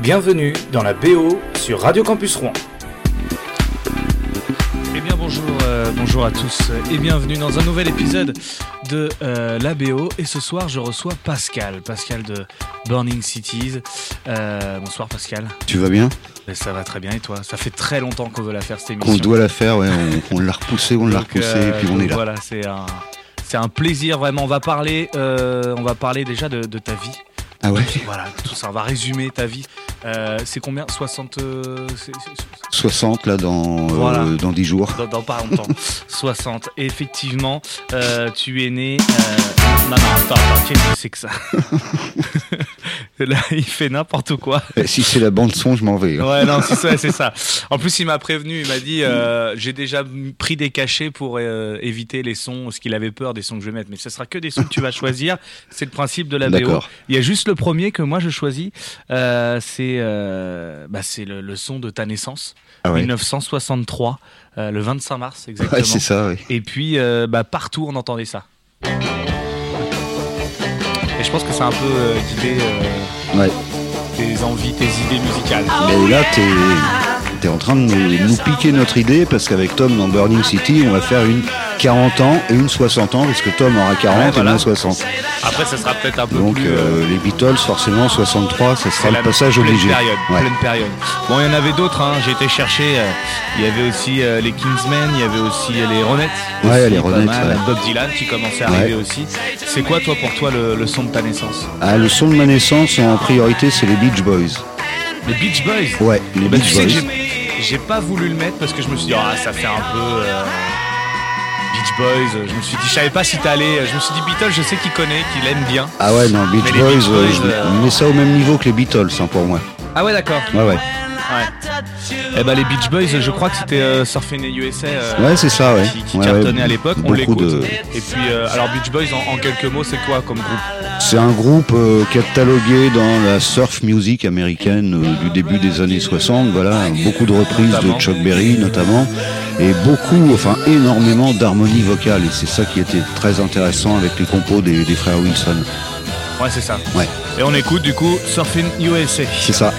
Bienvenue dans la BO sur Radio Campus Rouen. Eh bien bonjour, euh, bonjour à tous et bienvenue dans un nouvel épisode de euh, la BO. Et ce soir, je reçois Pascal, Pascal de Burning Cities. Euh, bonsoir Pascal. Tu vas bien? Ben, Ça va très bien et toi? Ça fait très longtemps qu'on veut la faire cette émission. Qu'on doit la faire, ouais, on, on l'a repoussé, on l'a Donc, repoussé, euh, et puis on est là. Voilà, c'est un, c'est un plaisir vraiment. On va parler, euh, on va parler déjà de, de ta vie. Ah ouais? Voilà, tout ça. On va résumer ta vie. Euh, c'est combien 60 euh, c'est- c'est- 60 là dans, euh, Voilà. dans 10 jours. dans, dans pas longtemps. 60. Et effectivement, euh, tu es né. euh, Non, non, attends, attends, qu'est-ce que c'est que ça? Là, il fait n'importe quoi. Eh, Si c'est la bande son, je m'en vais. hein. Ouais, non, c'est ça, c'est ça. En plus, il m'a prévenu, il m'a dit euh, j'ai déjà pris des cachets pour euh, éviter les sons, parce qu'il avait peur des sons que je vais mettre. Mais ce sera que des sons que tu vas choisir. C'est le principe de la BO. Il y a juste le premier que moi je choisis. euh, c'est bah, c'est le, le son de ta naissance, Ah ouais. 1963, euh, le 25 mars exactement. Ouais, c'est ça, ouais. Et puis, bah, partout, on entendait ça. Je pense que c'est un peu euh, guidé euh, Ouais. tes envies, tes idées musicales. Mais là, t'es en train de nous, nous piquer notre idée parce qu'avec Tom dans Burning City, on va faire une 40 ans et une 60 ans parce que Tom aura 40 Ouais, et moi 60. Après, ça sera peut-être un peu Donc plus... euh, euh, les Beatles, forcément 63, ça sera le passage pleine obligé. Période, Ouais. pleine période. Bon, il y en avait d'autres. Hein. J'ai été chercher. euh, il y avait aussi euh, les Kingsmen, il y avait aussi les Ronettes. Ouais, aussi, les Ronettes, mal. Bob Dylan qui commençait à arriver aussi. C'est quoi, toi, pour toi, le, le son de ta naissance? Ah, le son de ma naissance en priorité, c'est les Beach Boys. Les Beach Boys. Ouais, les Bah, tu Beach sais que Boys. j'ai- j'ai pas voulu le mettre parce que je me suis dit, ah, ça fait un peu euh, Beach Boys. Je me suis dit, je savais pas si t'allais. Je me suis dit, Beatles, je sais qu'il connaît, qu'il aime bien. Ah ouais, non, Beach Mais les Boys, Beach euh, Boys, je euh, mets ça au même niveau que les Beatles hein, pour moi. Ah ouais, d'accord. Ouais, ouais. Ouais. Eh ben les Beach Boys, je crois que c'était euh, Surfing in USA euh, Ouais, c'est ça, ouais. qui, qui Ouais, cartonnait ouais. à l'époque. On l'écoute. de- Et puis, euh, alors Beach Boys, en, en quelques mots, c'est quoi comme groupe? C'est un groupe catalogué dans la surf music américaine du début des années 60. Voilà, beaucoup de reprises Notamment. de Chuck Berry notamment, et beaucoup, enfin énormément d'harmonie vocale. Et c'est ça qui était très intéressant avec les compos des, des frères Wilson. Ouais, c'est ça. Ouais, Et on écoute du coup Surfing USA. c'est ça.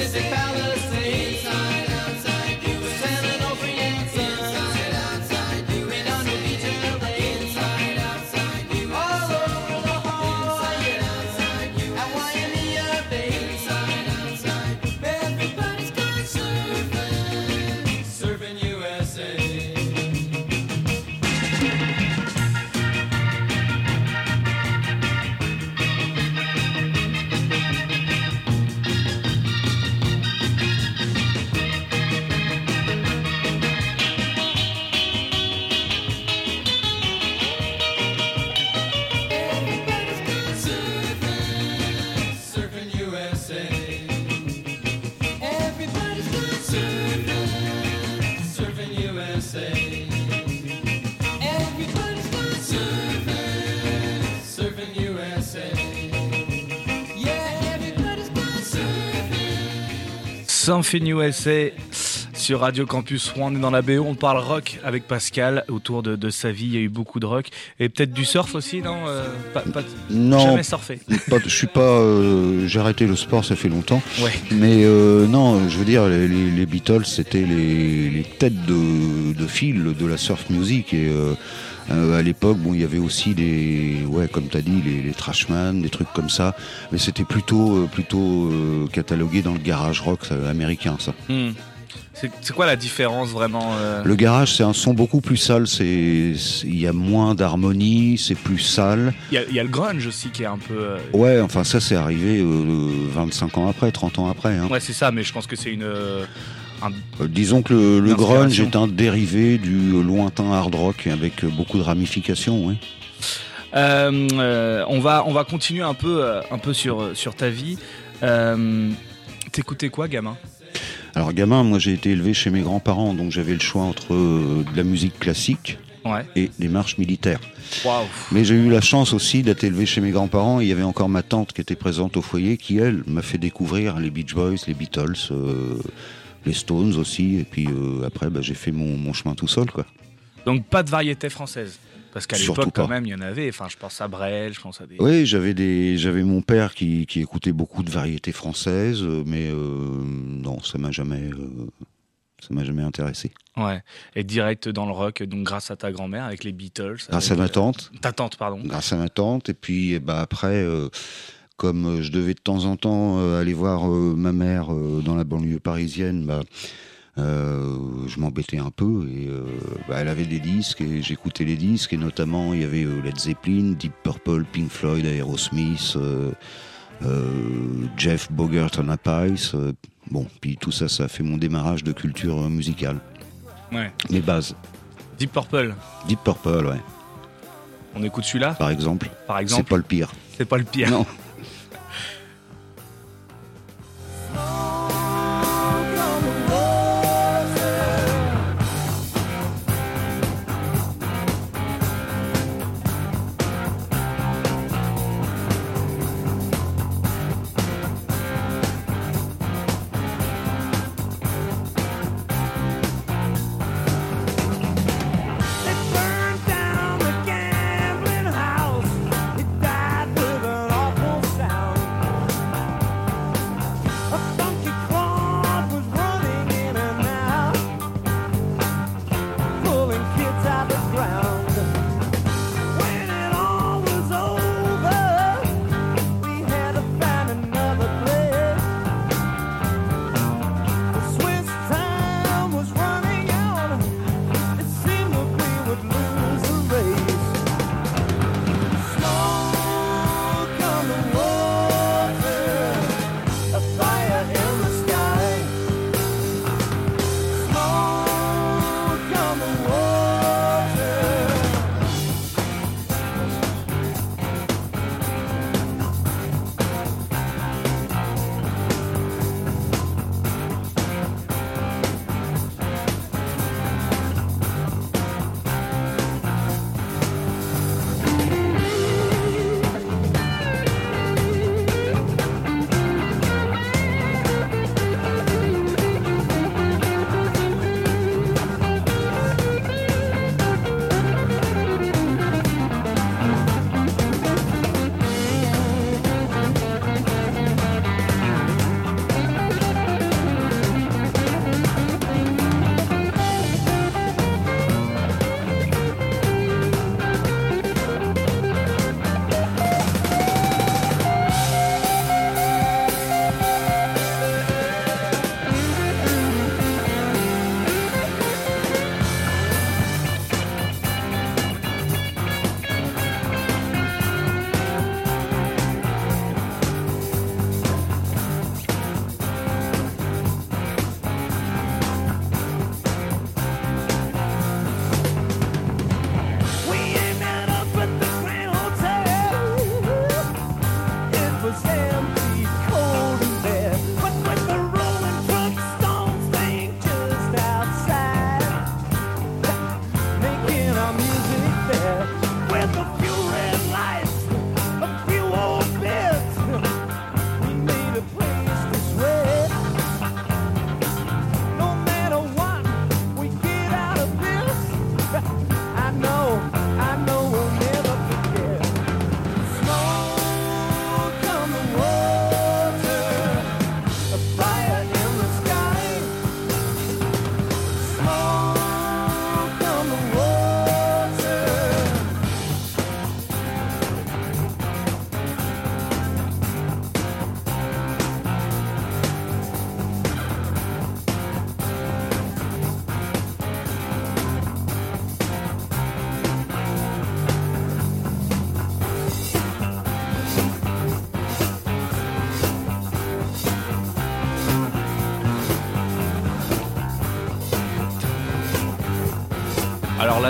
Mississippi Palace. Surfing USA sur Radio Campus Rouen. On est dans la BO, on parle rock avec Pascal autour de, de sa vie. Il y a eu beaucoup de rock et peut-être du surf aussi, non Euh, pas, pas- Non, Jamais surfé. pas- je suis pas. euh, J'ai arrêté le sport, ça fait longtemps. Ouais. Mais euh, non, je veux dire, les, les- les Beatles, c'était les, les têtes de, de fil de la surf music. Et euh, à l'époque, bon, il y avait aussi des, ouais, comme tu as dit, les, les Trashman, des trucs comme ça. Mais c'était plutôt, euh, plutôt euh, catalogué dans le garage rock américain, ça. Hmm. C'est quoi la différence vraiment euh Le garage, c'est un son beaucoup plus sale. C'est, il y a moins d'harmonie, c'est plus sale. Il y, a- il y a le grunge aussi qui est un peu. euh, Ouais, enfin ça, c'est arrivé euh, 25 ans après, 30 ans après. Hein. Ouais, c'est ça, mais je pense que c'est une. Euh, un- Euh, disons que le, le grunge est un dérivé du lointain hard rock avec beaucoup de ramifications. Oui. Euh, euh, on va on va continuer un peu un peu sur sur ta vie. T'écoutais quoi, gamin? Alors gamin, moi j'ai été élevé chez mes grands-parents, donc j'avais le choix entre de la musique classique Ouais. et des marches militaires. Mais j'ai eu la chance aussi d'être élevé chez mes grands-parents. Il y avait encore ma tante qui était présente au foyer, qui elle m'a fait découvrir les Beach Boys, les Beatles, euh, les Stones aussi. Et puis euh, après, bah, j'ai fait mon, mon chemin tout seul, quoi. Donc pas de variété française. Parce qu'à l'époque, quand même, il y en avait. Enfin, je pense à Brel, je pense à des. Oui, j'avais des, j'avais mon père qui, qui écoutait beaucoup de variétés françaises, mais euh, non, ça m'a jamais, euh, ça m'a jamais intéressé. Ouais. Et direct dans le rock, donc grâce à ta grand-mère avec les Beatles. Grâce à ma tante, euh, Ta tante, pardon. grâce à ma tante, et puis eh ben, après, comme euh, je devais de temps en temps euh, aller voir euh, ma mère dans la banlieue parisienne, bah, euh, je m'embêtais un peu et euh, bah, elle avait des disques et j'écoutais les disques et notamment il y avait euh, Led Zeppelin, Deep Purple, Pink Floyd, Aerosmith, Jeff Bogert euh, bon, puis tout ça, ça a fait mon démarrage de culture musicale. Ouais. Mes bases. Deep Purple. Deep Purple, ouais, On écoute celui-là, par exemple. par C'est exemple. pas le pire. C'est pas le pire. Non. around.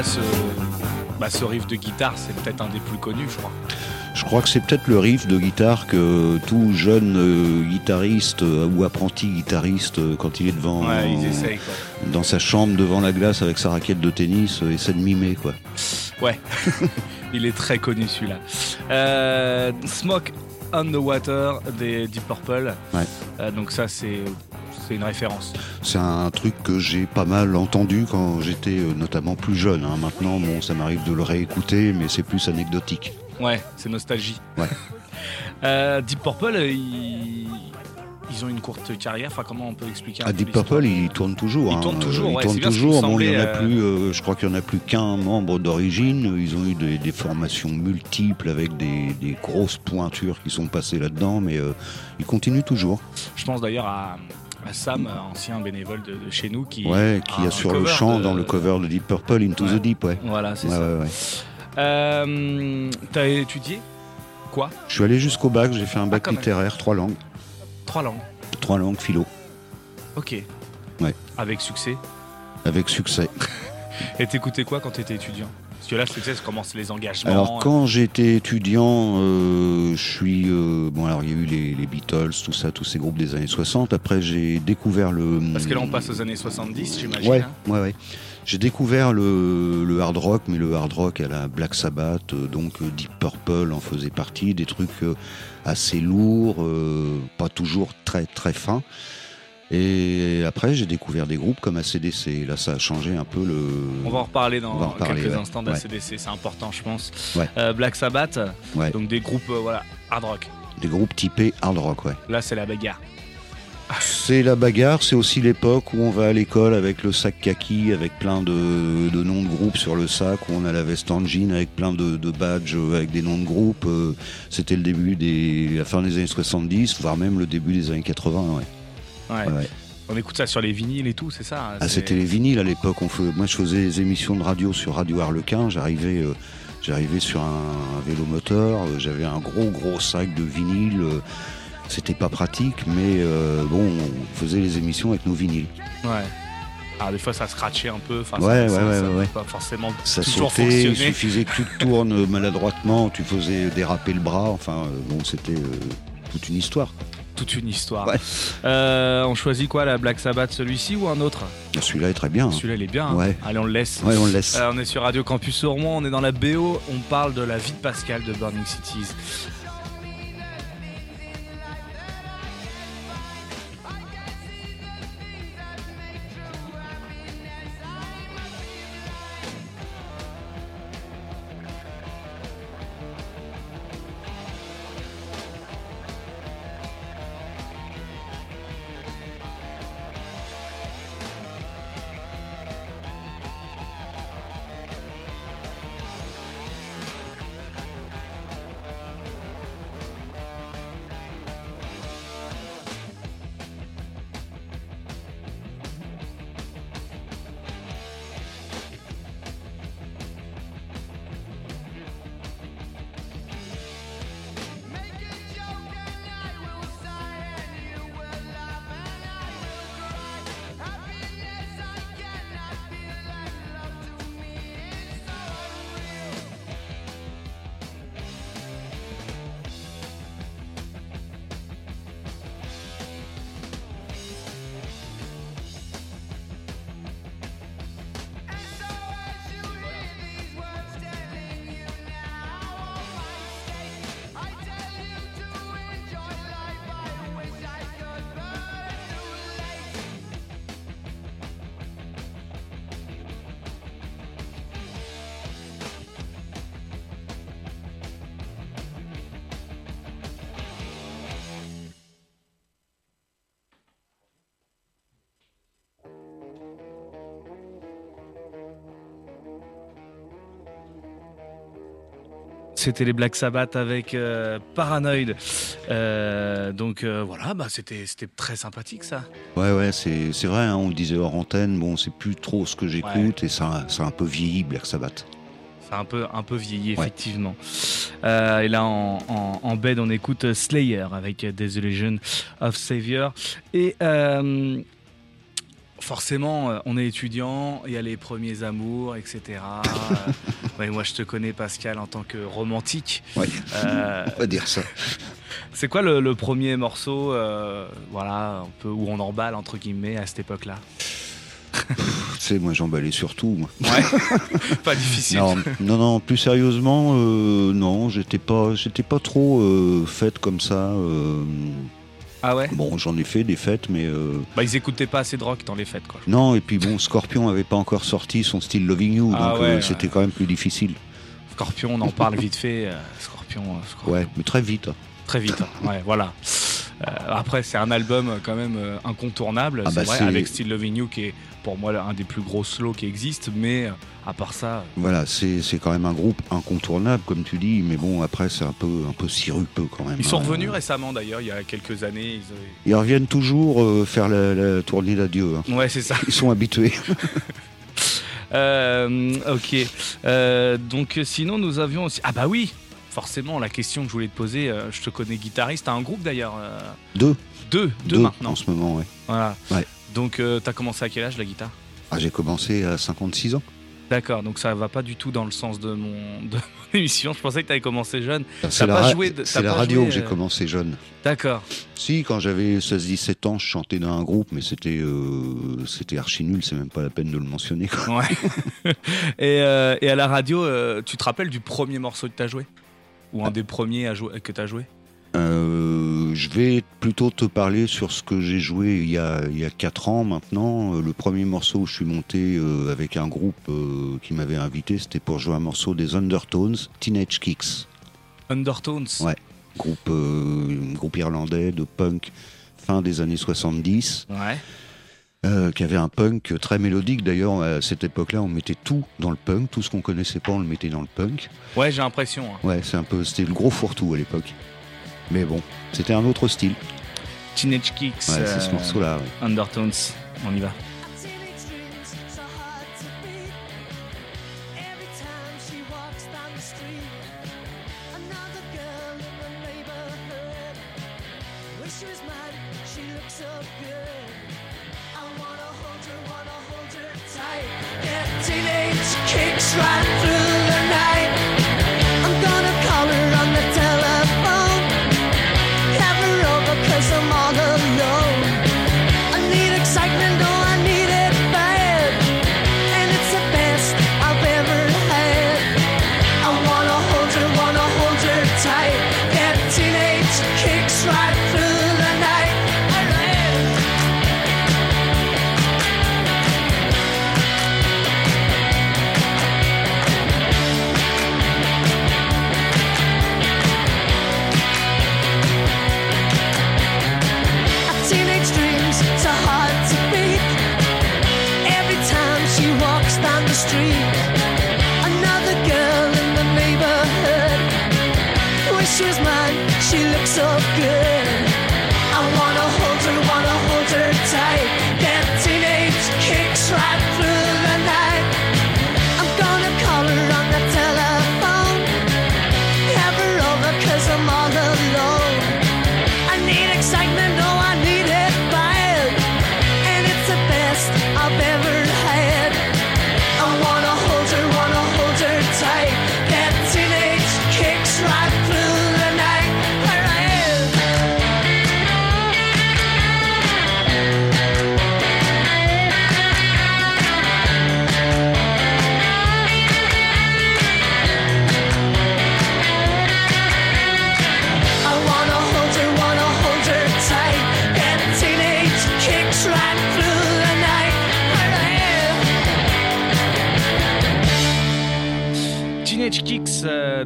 Là, ce, bah, ce riff de guitare, c'est peut-être un des plus connus, je crois. Je crois que c'est peut-être le riff de guitare que tout jeune euh, guitariste euh, ou apprenti guitariste, euh, quand il est devant Ouais, ils essayent, quoi. dans sa chambre devant la glace avec sa raquette de tennis, essaie de mimer quoi. Ouais, il est très connu celui-là. Smoke on the Water des Deep Purple. Ouais. Donc ça, c'est c'est une référence. C'est un truc que j'ai pas mal entendu quand j'étais euh, notamment plus jeune. hein. Maintenant, bon, ça m'arrive de le réécouter, mais c'est plus anecdotique. Ouais, c'est nostalgie. Ouais. Euh, Deep Purple, euh, ils... ils ont une courte carrière. Enfin, comment on peut expliquer un Ah, peu Deep Purple, il tourne toujours. Il hein. tourne toujours, Il ouais, tourne c'est bien ce qui me toujours. Bon, il y en a euh, plus. euh, je crois qu'il y en a plus qu'un membre d'origine. Ils ont eu des, des formations multiples avec des, des grosses pointures qui sont passées là-dedans, mais ils continuent toujours. Je pense d'ailleurs à Sam, euh, ancien bénévole de, de chez nous, qui, Ouais, qui a assure le chant de- dans le cover de Deep Purple, Into Ouais. the Deep, ouais. Voilà, c'est Ouais, ça. ouais. Euh, T'as étudié quoi? Je suis allé jusqu'au bac, j'ai fait un bac même. littéraire, trois langues. Trois langues. Trois langues philo, Ok. Ouais. Avec succès. avec succès. Et t'écoutais quoi quand t'étais étudiant? Que là, je sais comment c'est les engagements. Alors quand j'étais étudiant, euh, je suis euh, bon alors il y a eu les, les Beatles, tout ça, tous ces groupes des années 60. Après j'ai découvert le Parce que là, on passe aux années 70, j'imagine. ouais hein. ouais ouais. J'ai découvert le, le hard rock, mais le hard rock à la Black Sabbath, euh, donc euh, Deep Purple en faisait partie, des trucs euh, assez lourds, euh, pas toujours très très fins. Et après j'ai découvert des groupes comme ACDC. Là ça a changé un peu le. On va en reparler dans en reparler, quelques ouais. instants Ouais. d'ACDC, c'est important, je pense. Ouais. Euh, Black Sabbath, donc des groupes euh, voilà, hard rock. Des groupes typés hard rock, ouais. Là, c'est la bagarre. C'est la bagarre, c'est aussi l'époque où on va à l'école avec le sac kaki, avec plein de, de noms de groupes sur le sac, où on a la veste en jean avec plein de, de badges euh, avec des noms de groupes. C'était le début des, la fin des années 70, voire même le début des années 80. Ouais. Ouais. Ouais, ouais. On écoute ça sur les vinyles et tout, c'est ça Ah, c'est- c'était les vinyles à l'époque. On Moi, je faisais des émissions de radio sur Radio Harlequin. J'arrivais, euh, j'arrivais sur un, un vélo moteur. euh, J'avais un gros, gros sac de vinyles. euh, C'était pas pratique, mais euh, bon, on faisait les émissions avec nos vinyles. Ouais. Alors, des fois, ça scratchait un peu. Enfin, Ouais, ça, ouais, ça- ouais, ça pas forcément Ça toujours sautait, il suffisait que tu te tournes maladroitement, tu faisais déraper le bras. Enfin, bon, c'était euh, toute une histoire. Toute une histoire. Ouais. Euh, on choisit quoi, la Black Sabbath, celui-ci ou un autre? Celui-là est très bien. hein. Celui-là, il est bien. hein. Allez, on le laisse. Ouais, on le laisse. Euh, on est sur Radio Campus Rouen, on est dans la BO, on parle de la vie de Pascal de Burning Cities. C'était les Black Sabbath avec euh, Paranoid. Euh, donc euh, voilà, bah, c'était très sympathique ça. Ouais, ouais, c'est c'est vrai, hein, on le disait hors antenne, bon, c'est plus trop ce que j'écoute et ça, ça a un peu vieilli, Black Sabbath. C'est un peu, un peu vieilli, Ouais. effectivement. Euh, et là, en, en, en bed, on écoute Slayer avec Desolation of Savior. Et euh, forcément, euh, on est étudiant, il y a les premiers amours, etc. Euh, ouais, moi, je te connais, Pascal, en tant que romantique. Ouais. Euh, On va dire ça. c'est quoi le, le premier morceau, euh, voilà, un peu où on emballe entre guillemets à cette époque-là? Tu sais, moi j'emballais surtout. Moi. Ouais. Pas difficile. Non, non, non, plus sérieusement, non, j'étais pas, j'étais pas trop fête comme ça. Ah ouais. bon, j'en ai fait des fêtes, mais euh, Bah ils écoutaient pas assez de rock dans les fêtes, quoi. non. Et puis bon, Scorpion avait pas encore sorti son style Loving You, Ah donc ouais, euh, ouais. c'était quand même plus difficile. Scorpion, on en parle vite fait. euh, Scorpion, euh, Scorpion. Ouais, mais très vite. hein. Très vite. hein. Ouais, voilà. Euh, après, c'est un album euh, quand même euh, incontournable, Ah c'est bah, vrai, c'est- avec Still Loving You qui est pour moi un des plus gros slows qui existent, mais euh, à part ça, Voilà, c'est quand même un groupe incontournable, comme tu dis, mais bon, après c'est un peu, un peu sirupeux quand même. ils sont hein. revenus récemment d'ailleurs, il y a quelques années. ils, euh, Ils reviennent toujours euh, faire la, la tournée d'adieu. hein. Ouais, c'est ça. Ils sont habitués. Euh, ok. Euh, donc euh, sinon nous avions aussi. Ah bah oui. Forcément, la question que je voulais te poser, euh, je te connais guitariste, t'as un groupe d'ailleurs, euh, Deux, deux, deux, deux maintenant. en ce moment, ouais. Voilà. Ouais. Donc euh, t'as commencé à quel âge la guitare? Ah, j'ai commencé à 56 ans. D'accord, donc ça va pas du tout dans le sens de mon, de mon émission. Je pensais que t'avais commencé jeune. C'est la, pas ra- joué de- la pas radio joué, que j'ai euh, commencé jeune. D'accord. Si, quand j'avais 16-17 ans, je chantais dans un groupe, mais c'était euh, c'était archi nul, c'est même pas la peine de le mentionner. quoi. Ouais. et, euh, et à la radio, euh, tu te rappelles du premier morceau que t'as joué? Ou un des premiers à jouer, que t'as joué? Euh, je vais plutôt te parler sur ce que j'ai joué il y a, il y a 4 ans maintenant. Euh, Le premier morceau où je suis monté euh, avec un groupe euh, qui m'avait invité, c'était pour jouer un morceau des Undertones, Teenage Kicks. Undertones. Ouais. Groupe, groupe irlandais de punk fin des années 70. Ouais. Qui avait un punk très mélodique. D'ailleurs, à cette époque-là, on mettait tout dans le punk. Tout ce qu'on connaissait pas, on le mettait dans le punk. Ouais, j'ai l'impression. hein. Ouais, c'est un peu, c'était le gros fourre-tout à l'époque. Mais bon, c'était un autre style. Teenage Kicks. Ouais, c'est ce euh, morceau-là. ouais. Undertones. On y va.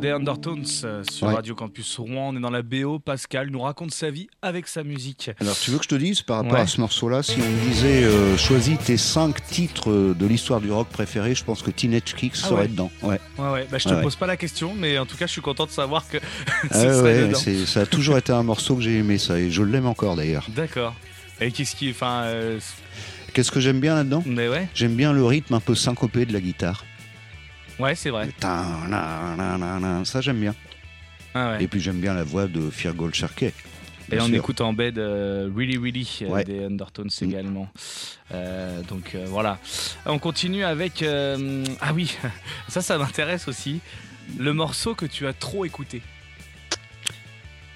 Des Undertones euh, sur Ouais. Radio Campus Rouen. On est dans la BO. Pascal nous raconte sa vie avec sa musique. Alors, tu veux que je te dise par rapport Ouais. à ce morceau-là, si on me disait euh, choisis tes 5 titres euh, de l'histoire du rock préférés, je pense que Teenage Kicks Ah serait ouais. dedans. Ouais, Ouais. Bah, je te pose pas la question, mais en tout cas, je suis content de savoir que Ah c'est- ça a toujours été un morceau que j'ai aimé, ça, et je l'aime encore d'ailleurs. D'accord. Et qu'est-ce qui. Enfin. euh, Qu'est-ce que j'aime bien là-dedans? Mais ouais. J'aime bien le rythme un peu syncopé de la guitare. Ouais, c'est vrai. Ça, j'aime bien. Ah ouais. Et puis, j'aime bien la voix de Firgol Sharkey. Et on sûr. écoute en bed euh, Really Really euh, Ouais. des Undertones Mm. également. Euh, donc voilà. On continue avec. ah oui, ça, ça m'intéresse aussi. Le morceau que tu as trop écouté.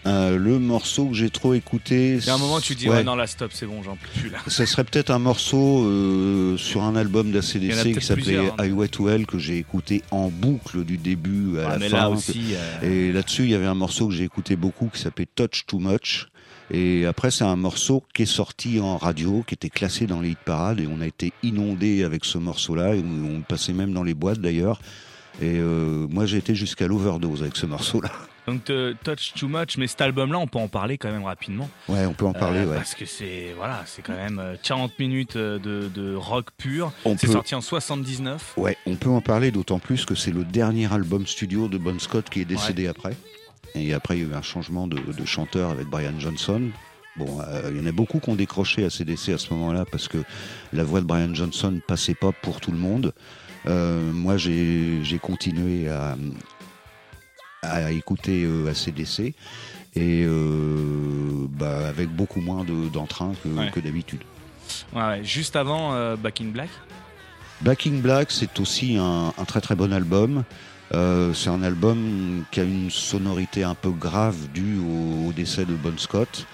Euh, le morceau que j'ai trop écouté. Il y a un moment, tu dis, ouais, ouais, non, là, stop, c'est bon, j'en peux plus là. Ça serait peut-être un morceau euh, sur un album d'ACDC qui s'appelait hein. Highway to Hell que j'ai écouté en boucle du début à Ah, la mais fin. là aussi. euh, Et là-dessus, il y avait un morceau que j'ai écouté beaucoup qui s'appelait Touch Too Much. Et après, c'est un morceau qui est sorti en radio, qui était classé dans les hit parades, et on a été inondé avec ce morceau-là, et on, passait même dans les boîtes d'ailleurs. Et euh, moi, j'ai été jusqu'à l'overdose avec ce morceau-là. Donc, Touch Too Much, mais cet album-là, on peut en parler quand même rapidement. Ouais, on peut en parler, Euh, ouais. Parce que c'est voilà, c'est quand même euh, 40 minutes euh, de, de rock pur. On C'est peut- sorti en 79. Ouais, on peut en parler d'autant plus que c'est le dernier album studio de Bon Scott qui est décédé après. Et après, il y a eu un changement de, de chanteur avec Brian Johnson. Bon, euh, il y en a beaucoup qui ont décroché à CDC à ce moment-là parce que la voix de Brian Johnson passait pas pour tout le monde. Euh, moi, j'ai continué à, à écouter euh, ACDC et euh, bah, avec beaucoup moins de- d'entrain que, Ouais. que d'habitude. Ouais. Juste avant Back in Black? Back in Black, c'est aussi un, un très très bon album. Euh, c'est un album qui a une sonorité un peu grave due au, au décès de Bon Scott.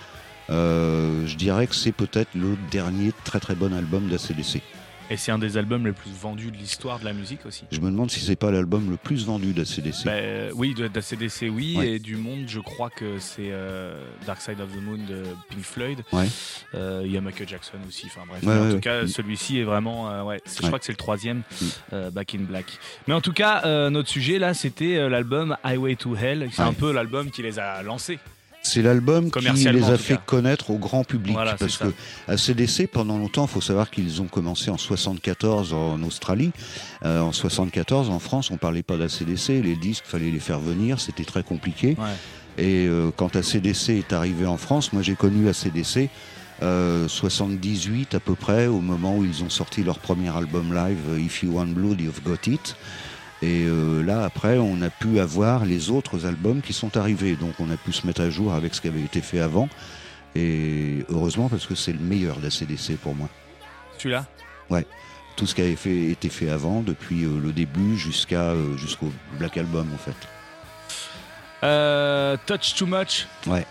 Euh, je dirais que c'est peut-être le dernier très très bon album d'ACDC. Et c'est un des albums les plus vendus de l'histoire de la musique aussi. Je me demande si c'est pas l'album le plus vendu d'ACDC. Bah, oui, d'ACDC, oui. Ouais. Et du monde, je crois que c'est euh, Dark Side of the Moon de Pink Floyd. Ouais. Euh, Il y a Michael Jackson aussi. Enfin bref. Ouais, en tout cas, Mm. celui-ci est vraiment. euh, ouais, je crois que c'est le troisième, Mm. euh, Back in Black. Mais en tout cas, euh, notre sujet là, c'était l'album Highway to Hell. C'est un peu l'album qui les a lancés. C'est l'album qui les a fait connaître au grand public. Voilà, parce que ACDC, pendant longtemps, il faut savoir qu'ils ont commencé en 74 en Australie. Euh, en 74, en France, on parlait pas d'ACDC. Les disques, fallait les faire venir. C'était très compliqué. Ouais. Et euh, quand ACDC est arrivé en France, moi j'ai connu ACDC euh, 78 à peu près, au moment où ils ont sorti leur premier album live, If You Want Blood, You've Got It. Et euh, là, après, on a pu avoir les autres albums qui sont arrivés. Donc on a pu se mettre à jour avec ce qui avait été fait avant. Et heureusement, parce que c'est le meilleur d'ACDC pour moi. Celui-là? Tout ce qui avait fait, été fait avant, depuis euh, le début jusqu'à euh, jusqu'au Black Album en fait. Touch Too Much? Ouais.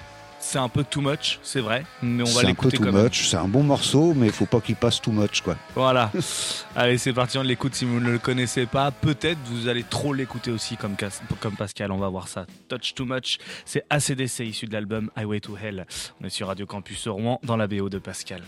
C'est un peu too much, c'est vrai, mais on va l'écouter too quand même. much. C'est un bon morceau, mais il faut pas qu'il passe too much quoi. Voilà. Allez, c'est parti, on l'écoute. Si vous ne le connaissez pas, peut-être vous allez trop l'écouter aussi comme, comme Pascal. On va voir ça. Touch Too Much, c'est ACDC issu de l'album Highway to Hell. On est sur Radio Campus Rouen dans la BO de Pascal.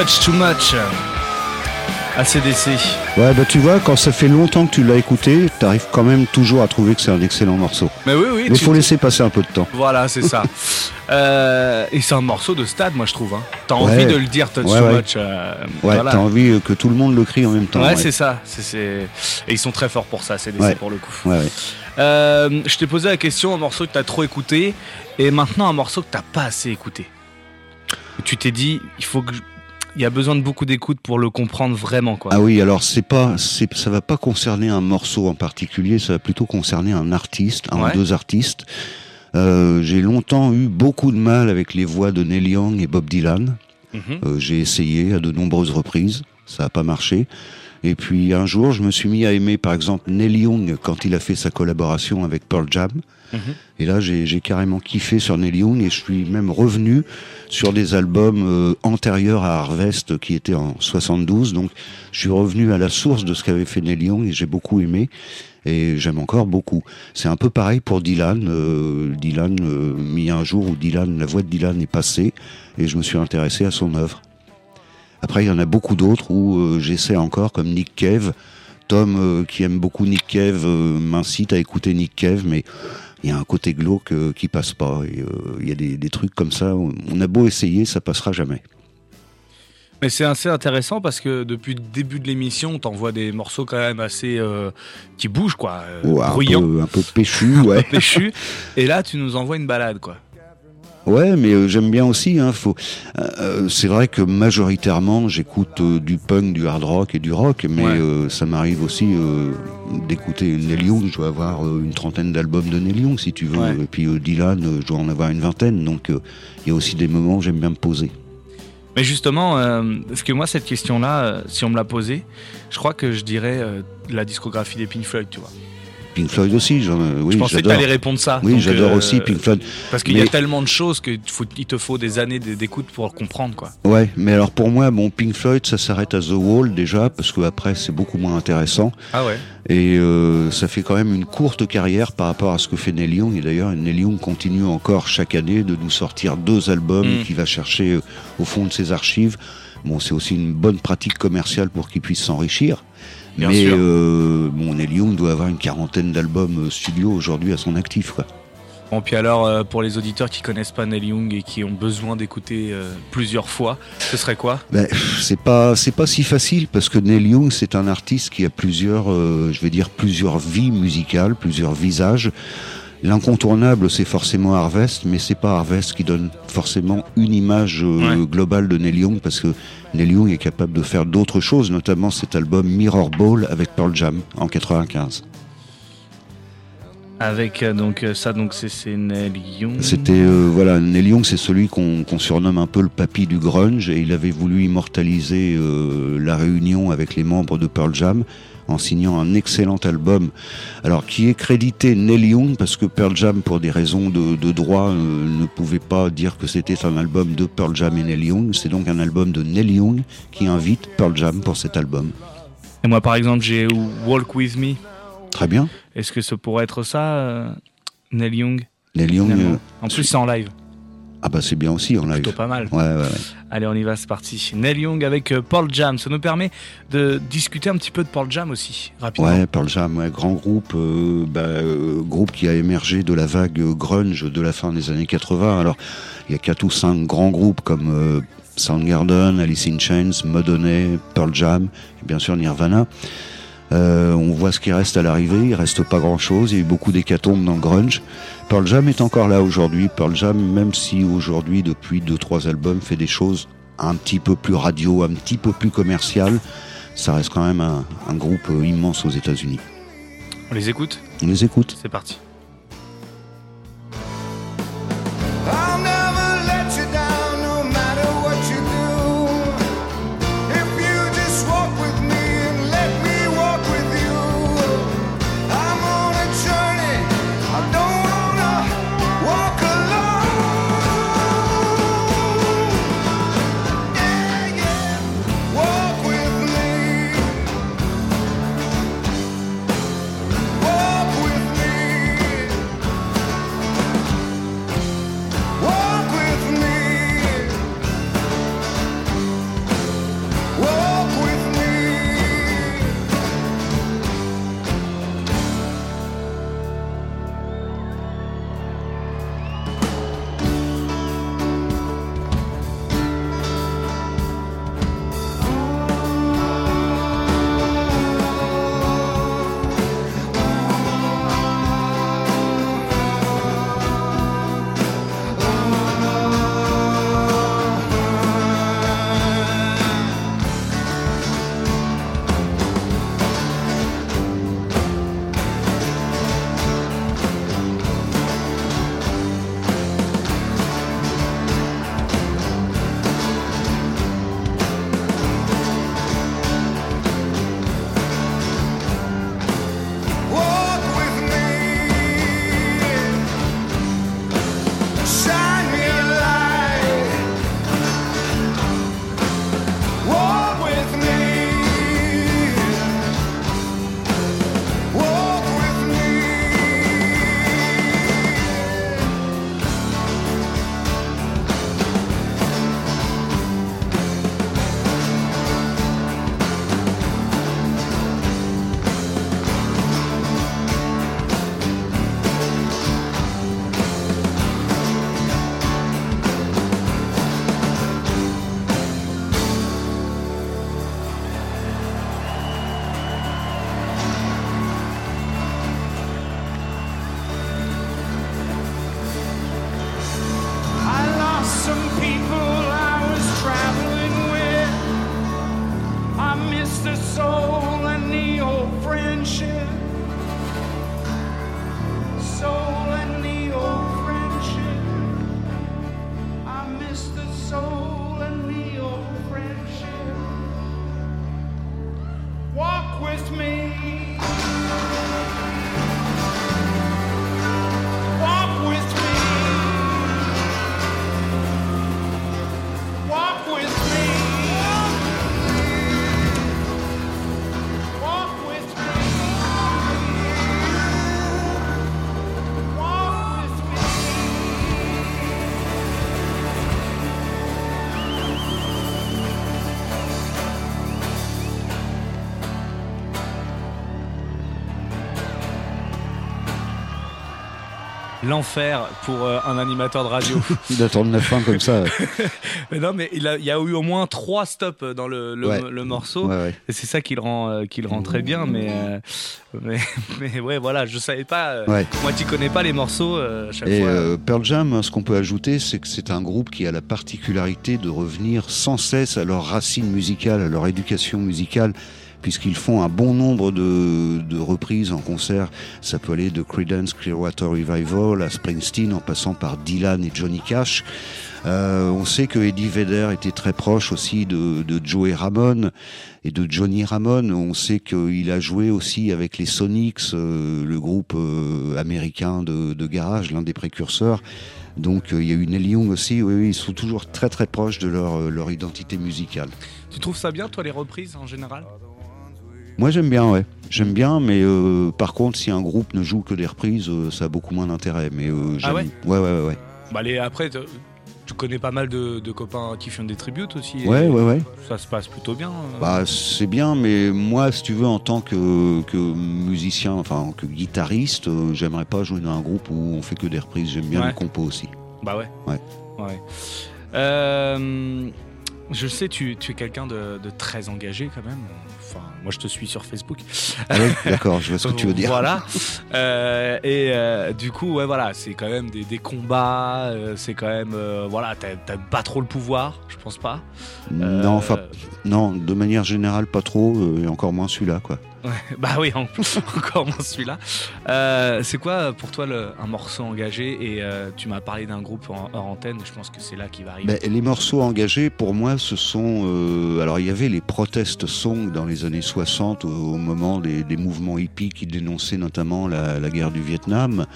Touch Too Much. ACDC. Ouais, bah tu vois, quand ça fait longtemps que tu l'as écouté, t'arrives quand même toujours à trouver que c'est un excellent morceau. Mais oui, oui. Mais tu- faut laisser passer un peu de temps. Voilà, c'est ça. Euh, et c'est un morceau de stade, moi je trouve. Hein. T'as Ouais. envie de le dire, Touch Ouais, Too ouais. Much. euh, voilà. t'as envie euh, que tout le monde le crie en même temps. Ouais, c'est ça. Et ils sont très forts pour ça, CDC Ouais. pour le coup. Euh, je t'ai posé la question, un morceau que t'as trop écouté, et maintenant un morceau que t'as pas assez écouté. Et tu t'es dit, il faut que. je- Il y a besoin de beaucoup d'écoute pour le comprendre vraiment, quoi. Ah oui, alors c'est pas, c'est, ça va pas concerner un morceau en particulier, ça va plutôt concerner un artiste, un Ouais. ou deux artistes. Euh, j'ai longtemps eu beaucoup de mal avec les voix de Neil Young et Bob Dylan. Mhm. Euh, j'ai essayé à de nombreuses reprises, ça n'a pas marché. Et puis un jour, je me suis mis à aimer par exemple Neil Young quand il a fait sa collaboration avec Pearl Jam. Et là, j'ai carrément kiffé sur Neil Young et je suis même revenu sur des albums euh, antérieurs à Harvest qui étaient en 72. Donc, je suis revenu à la source de ce qu'avait fait Neil Young et j'ai beaucoup aimé. Et j'aime encore beaucoup. C'est un peu pareil pour Dylan. Euh, Dylan, euh, mis un jour où Dylan, la voix de Dylan est passée et je me suis intéressé à son œuvre. Après, il y en a beaucoup d'autres où euh, j'essaie encore, comme Nick Cave. Tom, euh, qui aime beaucoup Nick Cave, m'incite à écouter Nick Cave, mais il y a un côté glauque euh, qui passe pas. Euh, Il y a des, des trucs comme ça. On a beau essayer, ça passera jamais. Mais c'est assez intéressant parce que depuis le début de l'émission, on t'envoie des morceaux quand même assez. euh, qui bougent, quoi. Ouais, un, bruyants, peu, un peu ouais. péchus. Et là, tu nous envoies une balade, quoi. Ouais, mais euh, j'aime bien aussi. Hein, faut. euh, euh, c'est vrai que majoritairement, j'écoute du punk, du hard rock et du rock, mais Ouais. ça m'arrive aussi d'écouter Neil Young. Je dois avoir une trentaine d'albums de Neil Young, si tu veux. Ouais. Et puis Dylan, je dois en avoir une vingtaine. Donc il y a aussi des moments où j'aime bien me poser. Mais justement, euh, parce que moi, cette question-là, euh, si on me l'a posée, je crois que je dirais euh, la discographie des Pink Floyd, tu vois. Pink Floyd aussi, j'en, euh, oui, je pensais que j'adore. t'allais répondre ça. Oui, j'adore euh, aussi Pink Floyd. Parce qu'il y a tellement de choses qu'il te faut des années d'écoute pour le comprendre, quoi. Ouais, mais alors pour moi, bon, Pink Floyd, ça s'arrête à The Wall déjà, parce que après c'est beaucoup moins intéressant. Ah ouais Et euh, ça fait quand même une courte carrière par rapport à ce que fait Neil Young. Et d'ailleurs, Neil Young continue encore chaque année de nous sortir deux albums Mm. qu'il va chercher au fond de ses archives. Bon, c'est aussi une bonne pratique commerciale pour qu'il puisse s'enrichir. Bien Mais sûr. euh, bon, Neil Young doit avoir une quarantaine d'albums euh, studio aujourd'hui à son actif. Quoi. Bon, puis alors, euh, pour les auditeurs qui connaissent pas Neil Young et qui ont besoin d'écouter euh, plusieurs fois, ce serait quoi? Ben, c'est pas c'est pas si facile parce que Neil Young c'est un artiste qui a plusieurs euh, je vais dire plusieurs vies musicales, plusieurs visages. L'incontournable c'est forcément Harvest, mais c'est pas Harvest qui donne forcément une image Ouais. globale de Neil Young parce que Neil Young est capable de faire d'autres choses, notamment cet album Mirror Ball avec Pearl Jam en 95. Avec euh, donc euh, ça, donc c'est Neil Young. C'était euh, voilà, Neil Young, c'est celui qu'on qu'on surnomme un peu le papy du grunge, et il avait voulu immortaliser euh, la réunion avec les membres de Pearl Jam en signant un excellent album, alors qui est crédité Neil Young parce que Pearl Jam, pour des raisons de, de droit, euh, ne pouvait pas dire que c'était un album de Pearl Jam et Neil Young. C'est donc un album de Neil Young qui invite Pearl Jam pour cet album. Et moi, par exemple, j'ai Walk With Me. Très bien, Est-ce que ça pourrait être ça, euh, Neil Young Neil Young. euh, En plus, c'est en live. Ah bah c'est bien aussi en live. Plutôt pas mal. Ouais, ouais, ouais. Allez, on y va, c'est parti. Neil Young avec euh, Paul Jam. Ça nous permet de discuter un petit peu de Paul Jam aussi, rapidement. Ouais, Pearl Jam, ouais, grand groupe, euh, bah, euh, groupe qui a émergé de la vague grunge de la fin des années 80. Alors, il y a quatre ou cinq grands groupes comme euh, Soundgarden, Alice in Chains, Madonna, Pearl Jam, et bien sûr Nirvana. Euh, on voit ce qui reste à l'arrivée, il reste pas grand chose, il y a eu beaucoup d'hécatombes dans le grunge. Pearl Jam est encore là aujourd'hui, Pearl Jam, même si aujourd'hui, depuis deux, trois albums, fait des choses un petit peu plus radio, un petit peu plus commercial, ça reste quand même un, un groupe immense aux États-Unis. On les écoute? On les écoute. C'est parti. L'enfer pour euh, un animateur de radio. D'attendre la fin comme ça. mais non, mais il, a- il y a eu au moins trois stops dans le, le- Ouais. le morceau. Ouais, ouais. Et c'est ça qui le rend, euh, qui le rend très bien. Mais, euh, mais, mais ouais, voilà, je savais pas. euh. Moi, tu connais pas les morceaux chaque Et fois. Pearl Jam, hein, ce qu'on peut ajouter, c'est que c'est un groupe qui a la particularité de revenir sans cesse à leurs racines musicales, à leur éducation musicale, puisqu'ils font un bon nombre de, reprises en concert. Ça peut aller de Creedence Clearwater Revival à Springsteen, en passant par Dylan et Johnny Cash. Euh, on sait que Eddie Vedder était très proche aussi de, de Joey Ramone et de Johnny Ramone. On sait qu'il a joué aussi avec les Sonics, euh, le groupe euh, américain de, garage, l'un des précurseurs. Donc il y a eu Neil Young aussi. Oui, ils sont toujours très très proches de leur, leur identité musicale. Tu trouves ça bien, toi, les reprises en général? Moi j'aime bien, ouais. J'aime bien, mais euh, par contre, si un groupe ne joue que des reprises, euh, ça a beaucoup moins d'intérêt. Mais euh, Ah ouais ouais, ouais, ouais, ouais. bah, les, Après, tu connais pas mal de, de copains qui font des tributes aussi. Ouais, ouais, ouais. Ça se passe plutôt bien. euh. Bah, c'est bien, mais moi, si tu veux, en tant que, que musicien, enfin que guitariste, euh, j'aimerais pas jouer dans un groupe où on fait que des reprises. J'aime bien Ouais. les compos aussi. Bah ouais. Ouais. Ouais. Euh, je sais, tu, tu es quelqu'un de, de très engagé quand même. Moi, je te suis sur Facebook. Ah ouais, d'accord, je vois ce que tu veux dire. Voilà. Euh, et euh, du coup, ouais, voilà, c'est quand même des, des combats. euh, c'est quand même, voilà, t'as- pas trop le pouvoir, je pense pas. Non, enfin, non, de manière générale, pas trop, et encore moins celui-là, quoi. Bah oui, en- encore moins celui-là. Euh, c'est quoi pour toi le- un morceau engagé Et euh, tu m'as parlé d'un groupe en, hors antenne. Je pense que c'est là qui va arriver. Ben, les morceaux engagés, pour moi, ce sont. euh, alors, il y avait les protest songs dans les années 60, au, moment des, des mouvements hippies qui dénonçaient notamment la, la guerre du Vietnam.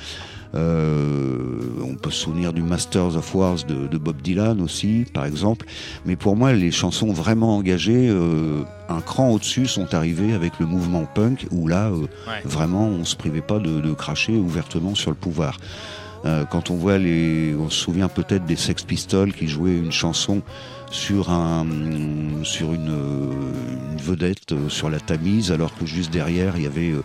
Euh, on peut se souvenir du Masters of Wars de, de Bob Dylan aussi, par exemple. Mais pour moi, les chansons vraiment engagées, euh, un cran au-dessus, sont arrivées avec le mouvement punk, où là, euh, Ouais. vraiment, on se privait pas de, de cracher ouvertement sur le pouvoir. Quand on voit les, on se souvient peut-être des Sex Pistols qui jouaient une chanson sur un, sur une, une vedette euh, sur la Tamise, alors que juste derrière il y avait euh,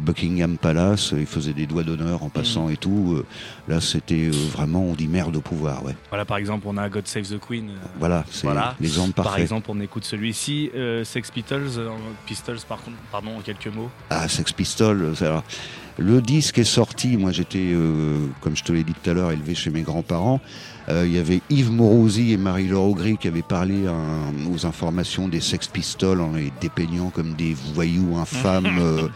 Buckingham Palace, ils faisaient des doigts d'honneur en passant et tout. Euh, Là, c'était vraiment, on dit merde au pouvoir, ouais. Voilà, par exemple, on a God Save the Queen. Voilà, c'est Voilà. l'exemple Par parfait. exemple, on écoute celui-ci, euh, Sex Pistols, euh, Pistols, par contre, pardon, en quelques mots. Ah, Sex Pistols. alors, le disque est sorti. Moi, j'étais, euh, comme je te l'ai dit tout à l'heure, élevé chez mes grands-parents. Euh, Il y avait Yves Morosi et Marie-Laure Augry qui avaient parlé hein, aux informations des Sex Pistols en les dépeignant comme des voyous infâmes. euh,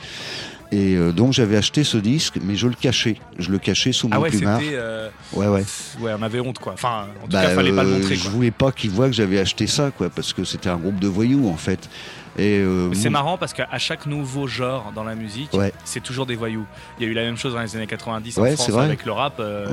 et euh, donc, j'avais acheté ce disque, mais je le cachais. Je le cachais sous mon Ah ouais, plumard. euh, Ouais, ouais. ouais, on avait honte, quoi. Enfin, en tout Bah, cas, fallait pas le euh, montrer, je voulais pas qu'ils voient que j'avais acheté ça, quoi, parce que c'était un groupe de voyous, en fait. Et euh, C'est marrant parce qu'à chaque nouveau genre dans la musique, Ouais. c'est toujours des voyous. Il y a eu la même chose dans les années 90 Ouais, en France avec le rap. euh,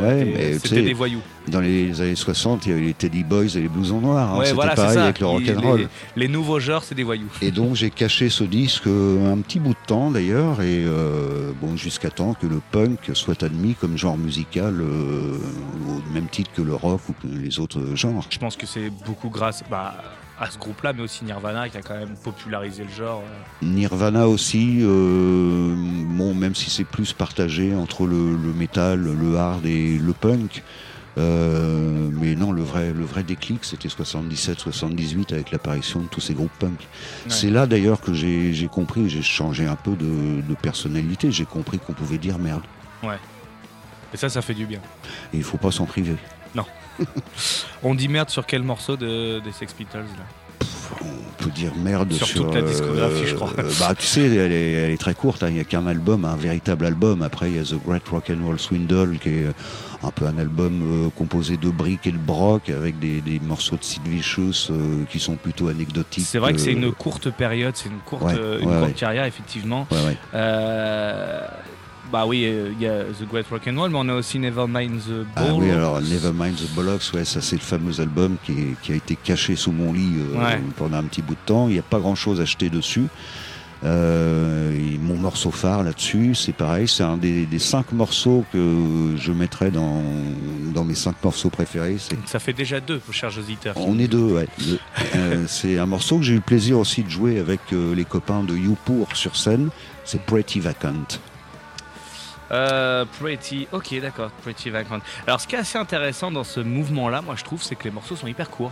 Ouais, c'était des voyous. Dans les années 60, il y avait les Teddy Boys et les blousons noirs. hein. C'était voilà, pareil avec le rock'n'roll. Les, les nouveaux genres, c'est des voyous. Et donc j'ai caché ce disque euh, un petit bout de temps d'ailleurs, et euh, bon jusqu'à temps que le punk soit admis comme genre musical au même titre que le rock ou que les autres genres. Je pense que c'est beaucoup grâce bah, à ce groupe-là, mais aussi Nirvana qui a quand même popularisé le genre. Nirvana aussi, euh, bon même si c'est plus partagé entre le, le metal, le hard et le punk. euh, mais non, le vrai, le vrai déclic, c'était 77-78 avec l'apparition de tous ces groupes punk. C'est là d'ailleurs que j'ai compris, j'ai changé un peu de, de personnalité, j'ai compris qu'on pouvait dire merde. Et ça, ça fait du bien. Et il faut pas s'en priver. On dit merde sur quel morceau de, des Sex Pistols là On peut dire merde Sur sur, toute la discographie, je crois. euh, bah, tu sais, elle est, elle est très courte. hein. Il n'y a qu'un album, un véritable album. Après, il y a The Great Rock and Roll Swindle, qui est un peu un album euh, composé de briques et de broc, avec des, des morceaux de Sid Vicious euh, qui sont plutôt anecdotiques. C'est vrai que c'est euh, une courte période, c'est une courte, Ouais, euh, une ouais, courte ouais. carrière, effectivement. Bah oui, euh, il y a The Great Rock'n'Roll, mais on a aussi Nevermind the Ah Ball. oui, alors Nevermind the Bollocks, ouais, ça c'est le fameux album qui, est- qui a été caché sous mon lit euh, Ouais. pendant un petit bout de temps. Il n'y a pas grand chose acheté dessus. Euh, et mon morceau phare là-dessus, c'est pareil, c'est un des, des cinq morceaux que je mettrais dans, dans mes cinq morceaux préférés. Ça fait déjà deux, vos chers auditeurs. on est deux, ouais. deux. Euh, c'est un morceau que j'ai eu le plaisir aussi de jouer avec euh, les copains de Youpour sur scène. C'est Pretty Vacant. Euh, Pretty, ok d'accord, Pretty Vacant. Alors ce qui est assez intéressant dans ce mouvement-là, moi je trouve, c'est que les morceaux sont hyper courts.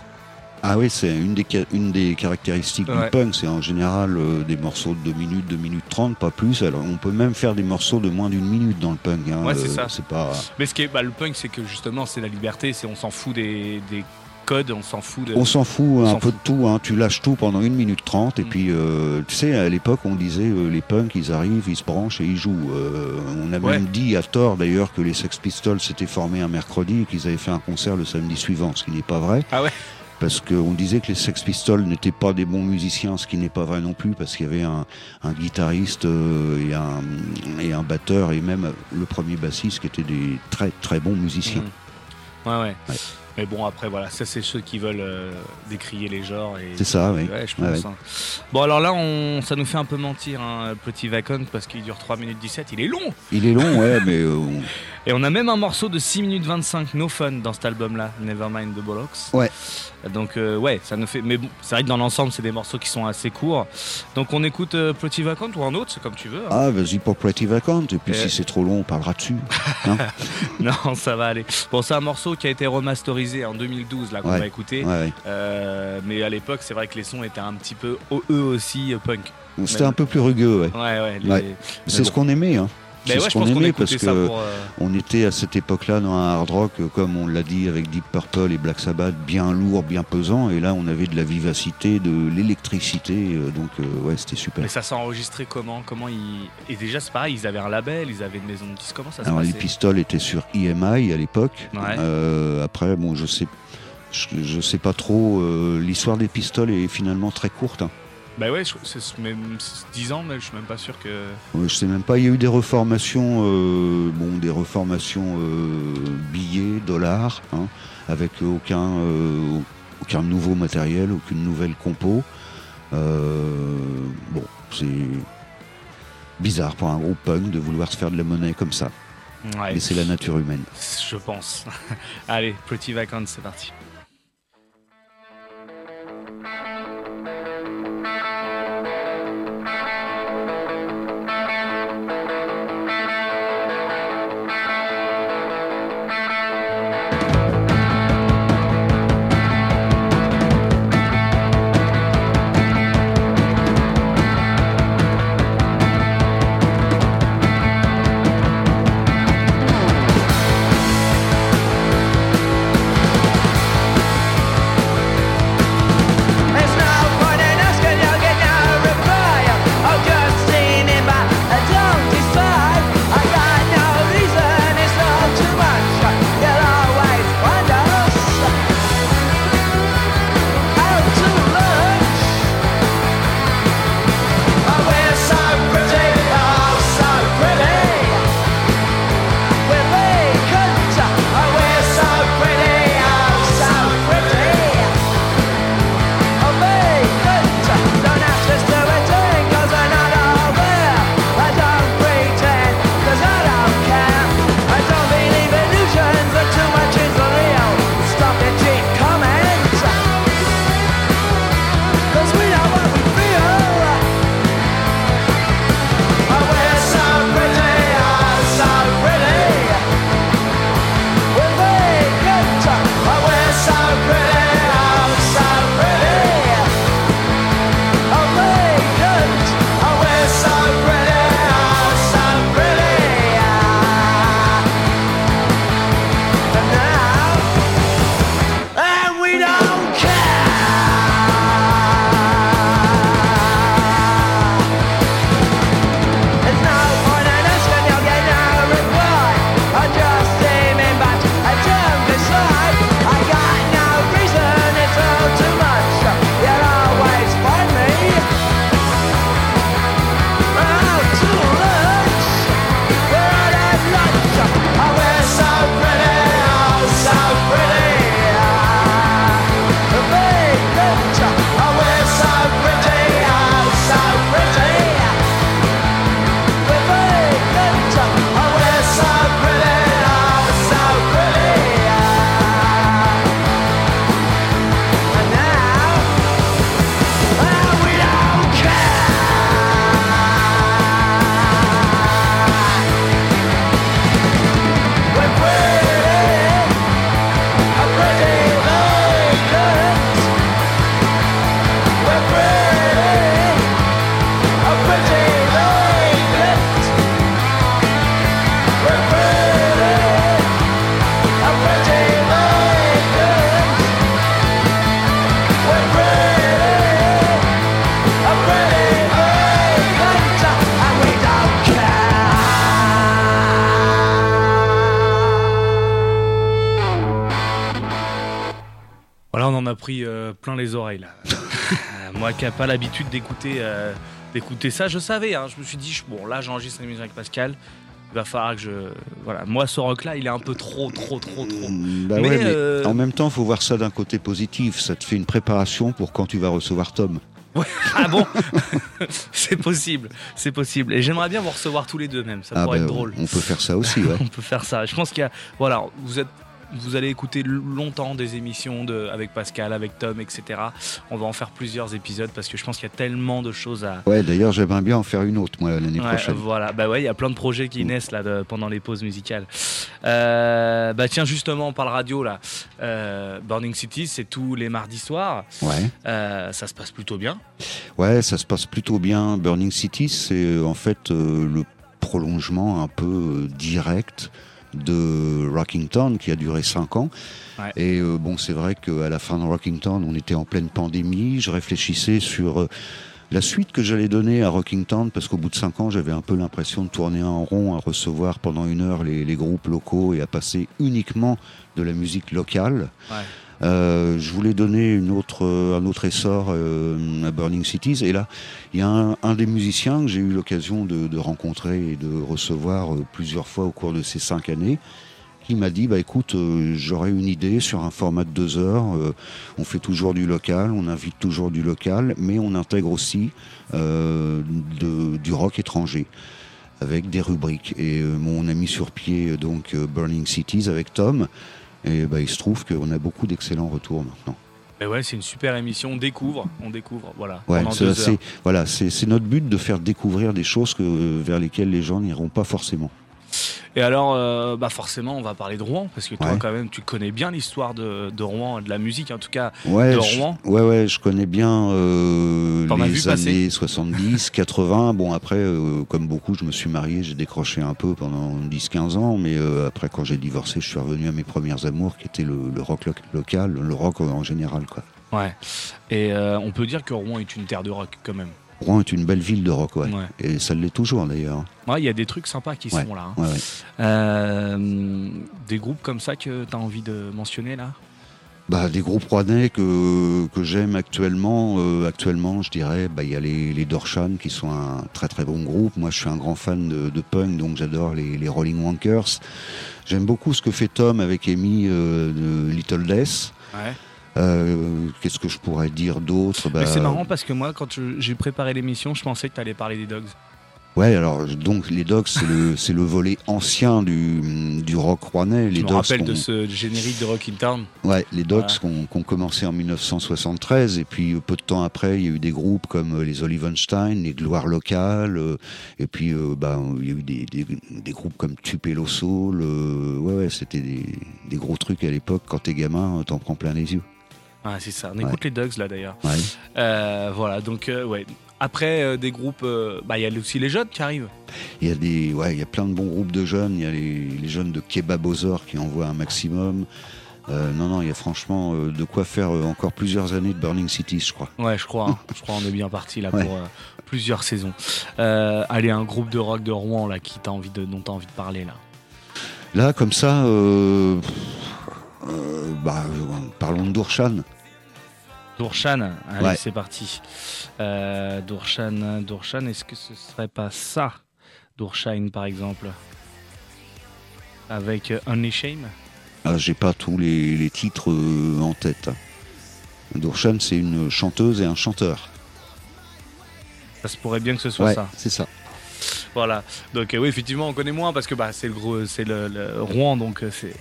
Ah oui, c'est une des, ca- une des caractéristiques Ouais. du punk. C'est en général euh, des morceaux de 2 minutes, 2 minutes 30, pas plus. Alors on peut même faire des morceaux de moins d'une minute dans le punk. hein. Ouais, c'est Euh, ça. Pas. Mais ce qui est, bah, le punk, c'est que justement, c'est la liberté, c'est on s'en fout des, des on s'en fout de. On s'en fout on un peu de tout, hein. tu lâches tout pendant une minute trente et Mm. puis euh, tu sais à l'époque on disait euh, les punks ils arrivent, ils se branchent et ils jouent. Euh, on a Ouais. même dit à tort d'ailleurs que les Sex Pistols s'étaient formés un mercredi et qu'ils avaient fait un concert le samedi suivant, ce qui n'est pas vrai. Ah ouais Parce qu'on disait que les Sex Pistols n'étaient pas des bons musiciens, ce qui n'est pas vrai non plus, parce qu'il y avait un, un guitariste et, un, et un batteur et même le premier bassiste qui étaient des très très bons musiciens. Ouais, ouais, Ouais. Mais bon, après, voilà, ça, c'est ceux qui veulent euh, décrier les genres. Et... C'est ça, oui. Ouais, je pense. hein. Bon, alors là, on... ça nous fait un peu mentir, hein, Petit Vacant, parce qu'il dure 3 minutes 17. Il est long Il est long, ouais, mais euh, on- Et on a même un morceau de 6 minutes 25, No Fun, dans cet album-là, Nevermind the Bollocks. Ouais. Donc, euh, ouais, ça nous fait. Mais bon, c'est vrai que dans l'ensemble, c'est des morceaux qui sont assez courts. Donc, on écoute euh, Petit Vacant ou un autre, c'est comme tu veux. hein. ah vas-y pour Pretty Vacant et puis Euh. si c'est trop long on parlera dessus. Non, ça va aller. Bon, c'est un morceau qui a été remasterisé en 2012, là, qu'on Ouais. va écouter. Ouais. Euh, mais à l'époque, c'est vrai que les sons étaient un petit peu, eux aussi, punk. C'était un peu plus rugueux, ouais. Ouais, ouais. les- Ouais. mais C'est ce qu'on aimait, hein. Mais C'est ouais, ce je qu'on aimait parce que pour. euh, on était à cette époque-là dans un hard rock, euh, comme on l'a dit, avec Deep Purple et Black Sabbath, bien lourd, bien pesant, et là on avait de la vivacité, de l'électricité, euh, donc euh, ouais, c'était super. Mais ça s'est enregistré comment? Comment ils Et déjà, c'est pareil, ils avaient un label, ils avaient une maison de disques. Comment ça se Alors les pistoles étaient sur EMI à l'époque. Ouais. Euh, après, bon, je sais, je, je sais pas trop. euh, L'histoire des pistoles est finalement très courte. hein. Bah ouais, c'est même 10 ans, mais je suis même pas sûr que. Euh, Je sais même pas. Il y a eu des reformations, euh, bon, des reformations euh, billets, dollars, hein, avec aucun, euh, aucun nouveau matériel, aucune nouvelle compo. Bon, c'est bizarre pour un groupe punk de vouloir se faire de la monnaie comme ça. Ouais, Mais c'est la nature humaine. je pense. Allez, Pretty Vacant, c'est parti. Pris euh, plein les oreilles là. Euh, moi qui n'ai pas l'habitude d'écouter euh, d'écouter ça, je savais. hein. je me suis dit, bon là j'enregistre une avec Pascal. Il va falloir que je. Voilà. Moi ce rock là, il est un peu trop, trop, trop, trop. Mm, Bah Mais, ouais, mais en même temps, faut voir ça d'un côté positif. Ça te fait une préparation pour quand tu vas recevoir Tom. Ah bon? C'est possible, c'est possible. Et j'aimerais bien vous recevoir tous les deux même. Ça Ah pourrait bah, être drôle. On peut faire ça aussi, ouais. On peut faire ça. Je pense qu'il y a. Voilà, vous êtes. Vous allez écouter longtemps des émissions de, avec Pascal, avec Tom, etc. On va en faire plusieurs épisodes parce que je pense qu'il y a tellement de choses à. Ouais, d'ailleurs, j'aimerais bien en faire une autre, moi, l'année Ouais, prochaine. voilà, bah ouais, il y a plein de projets qui Mm. naissent là de- pendant les pauses musicales. Euh, bah tiens, justement, on parle radio là. Euh, Burning City, c'est tous les mardis soirs. Ouais. Euh, ça se passe plutôt bien. Ouais, ça se passe plutôt bien. Burning City, c'est en fait le prolongement un peu direct de Rockington qui a duré 5 ans. Ouais. Et euh, bon, c'est vrai qu'à la fin de Rockington, on était en pleine pandémie. Je réfléchissais sur euh, la suite que j'allais donner à Rockington parce qu'au bout de 5 ans, j'avais un peu l'impression de tourner en rond, à recevoir pendant une heure les, les groupes locaux et à passer uniquement de la musique locale. Ouais. Euh, je voulais donner euh, un autre essor euh, à Burning Cities. Et là, il y a un, des musiciens que j'ai eu l'occasion de, rencontrer et de recevoir plusieurs fois au cours de ces cinq années, qui m'a dit bah écoute, j'aurais une idée sur un format de deux heures. on fait toujours du local, on invite toujours du local, mais on intègre aussi du rock étranger avec des rubriques. Et euh, on a mis sur pied donc Burning Cities avec Tom. Et bah, il se trouve qu'on a beaucoup d'excellents retours maintenant. Ouais, c'est une super émission. On découvre, on découvre, voilà. Ouais, c'est- deux c'est heures. voilà, c'est c'est notre but de faire découvrir des choses que, vers lesquelles les gens n'iront pas forcément. Et alors, euh, bah forcément, on va parler de Rouen parce que toi, Ouais. quand même, tu connais bien l'histoire de, de Rouen, de la musique en tout cas. Ouais, De je, Rouen ouais, ouais, je connais bien euh, les années 70, 80. Bon, après, euh, comme beaucoup, je me suis marié, j'ai décroché un peu pendant 10-15 ans, mais après, quand j'ai divorcé, je suis revenu à mes premières amours, qui étaient le, le rock lo- local, le rock en général. Quoi. Ouais. Et on peut dire que Rouen est une terre de rock quand même. Rouen est une belle ville de rock, ouais. Ouais. Et ça l'est toujours d'ailleurs. Ouais, il y a des trucs sympas qui sont là. hein. Euh, des groupes comme ça que tu as envie de mentionner là? Bah, des groupes rouennais que, que j'aime actuellement, euh, actuellement, je dirais, bah, il y a les, les Dorshan qui sont un très très bon groupe. Moi, je suis un grand fan de, de punk, donc j'adore les, les Rolling Wankers. J'aime beaucoup ce que fait Tom avec Amy euh, de Little Death. Ouais. Euh, Qu'est-ce que je pourrais dire d'autre? Bah, c'est marrant parce que moi, quand je- j'ai préparé l'émission, je pensais que tu allais parler des Dogs. Ouais, alors donc les Dogs, c'est le, volet ancien du, du rock rouennais. Je Les me Dogs rappelle de qu'on- ce générique de Rock in Town. Ouais, les Dogs Voilà. qui ont qui ont commencé en 1973 et puis euh, peu de temps après, il y a eu des groupes comme euh, les Olivenstein, les Gloires locales euh, et puis euh, bah, il y a eu des, des, des groupes comme Tupelo Soul. euh, ouais, ouais, c'était des, des gros trucs à l'époque. Quand t'es gamin, t'en prends plein les yeux. Ouais, c'est ça. On écoute les Dogs là d'ailleurs. Euh, voilà, donc euh, ouais. Après euh, des groupes, euh, bah il y a aussi les jeunes qui arrivent. Il y a des, ouais, il y a plein de bons groupes de jeunes. Il y a les, les jeunes de Kebabozor qui envoient un maximum. Euh, non, non, il y a franchement de quoi faire encore plusieurs années de Burning Cities, je crois. Ouais, je crois. hein. je crois on est bien parti là Ouais. pour plusieurs saisons. Allez, un groupe de rock de Rouen là qui envie de, dont t'as envie de parler là. Là, comme ça, bah, parlons de. Dorshan, allez, Ouais. c'est parti. Euh, Dorshan, est-ce que ce serait pas ça Dorshine par exemple Avec euh, Only Shame? Ah, J'ai pas tous les, les titres euh, en tête. Dorshan, c'est une chanteuse et un chanteur. Ça se pourrait bien que ce soit Ouais, ça. c'est ça. Voilà. Donc euh, oui, effectivement, on connaît moins parce que bah, c'est le gros, c'est le, le Rouen, donc euh, c'est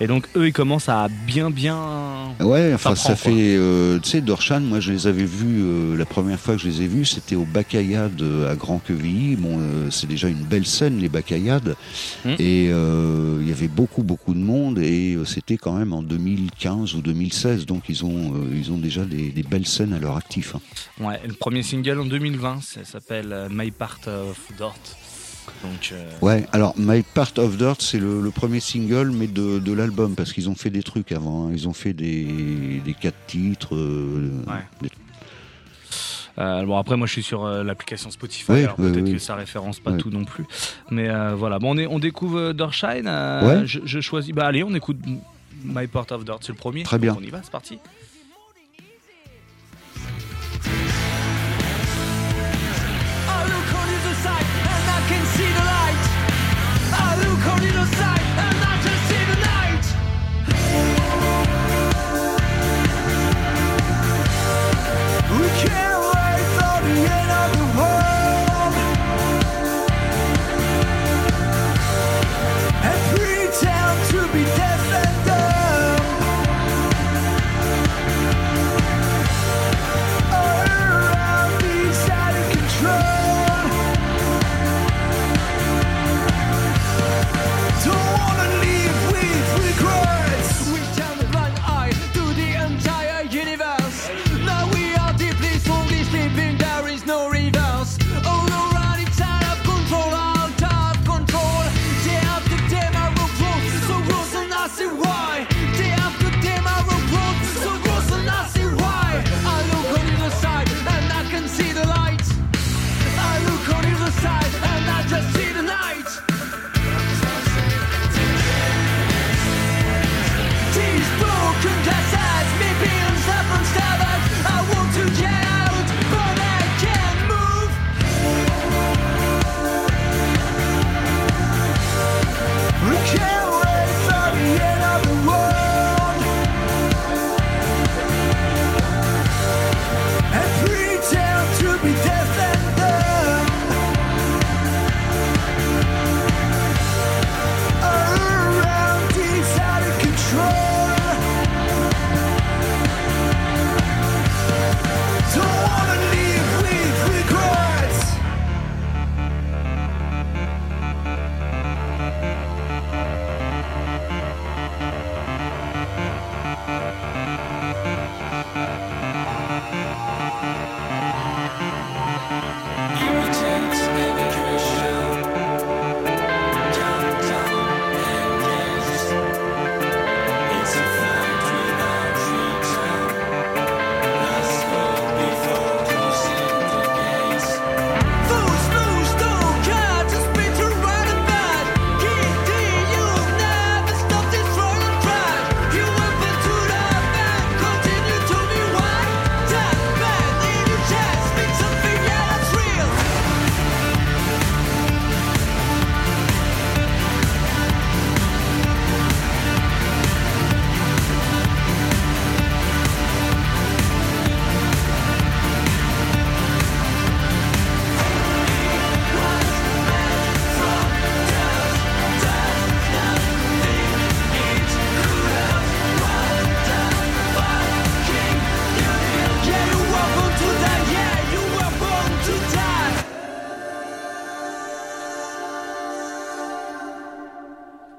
et donc eux ils commencent à bien bien. Ouais, enfin, Ça prend, fait. euh, tu sais, Dorshan, moi, je les avais vus. euh, la première fois que je les ai vus, c'était au Bacayade à Grand Quevilly. Bon, c'est déjà une belle scène, les Bacayades. Hmm. Et il y avait beaucoup, beaucoup de monde. Et c'était quand même en 2015 ou 2016. Donc, ils ont, ils ont déjà des, des belles scènes à leur actif. hein. Ouais. Le premier single en 2020, ça s'appelle My Part of Donc euh, Ouais, alors My Part of Dirt, c'est le, le premier single, mais de, de l'album, parce qu'ils ont fait des trucs avant. hein. Ils ont fait des, des quatre titres. euh, Ouais. des- Euh, bon après moi je suis sur euh, l'application Spotify Oui, alors peut-être que ça référence pas tout non plus mais voilà bon on, est, on découvre Dorshine Ouais. je, je choisis bah allez on écoute My Part of Dirt c'est le premier Très bien. on y va c'est parti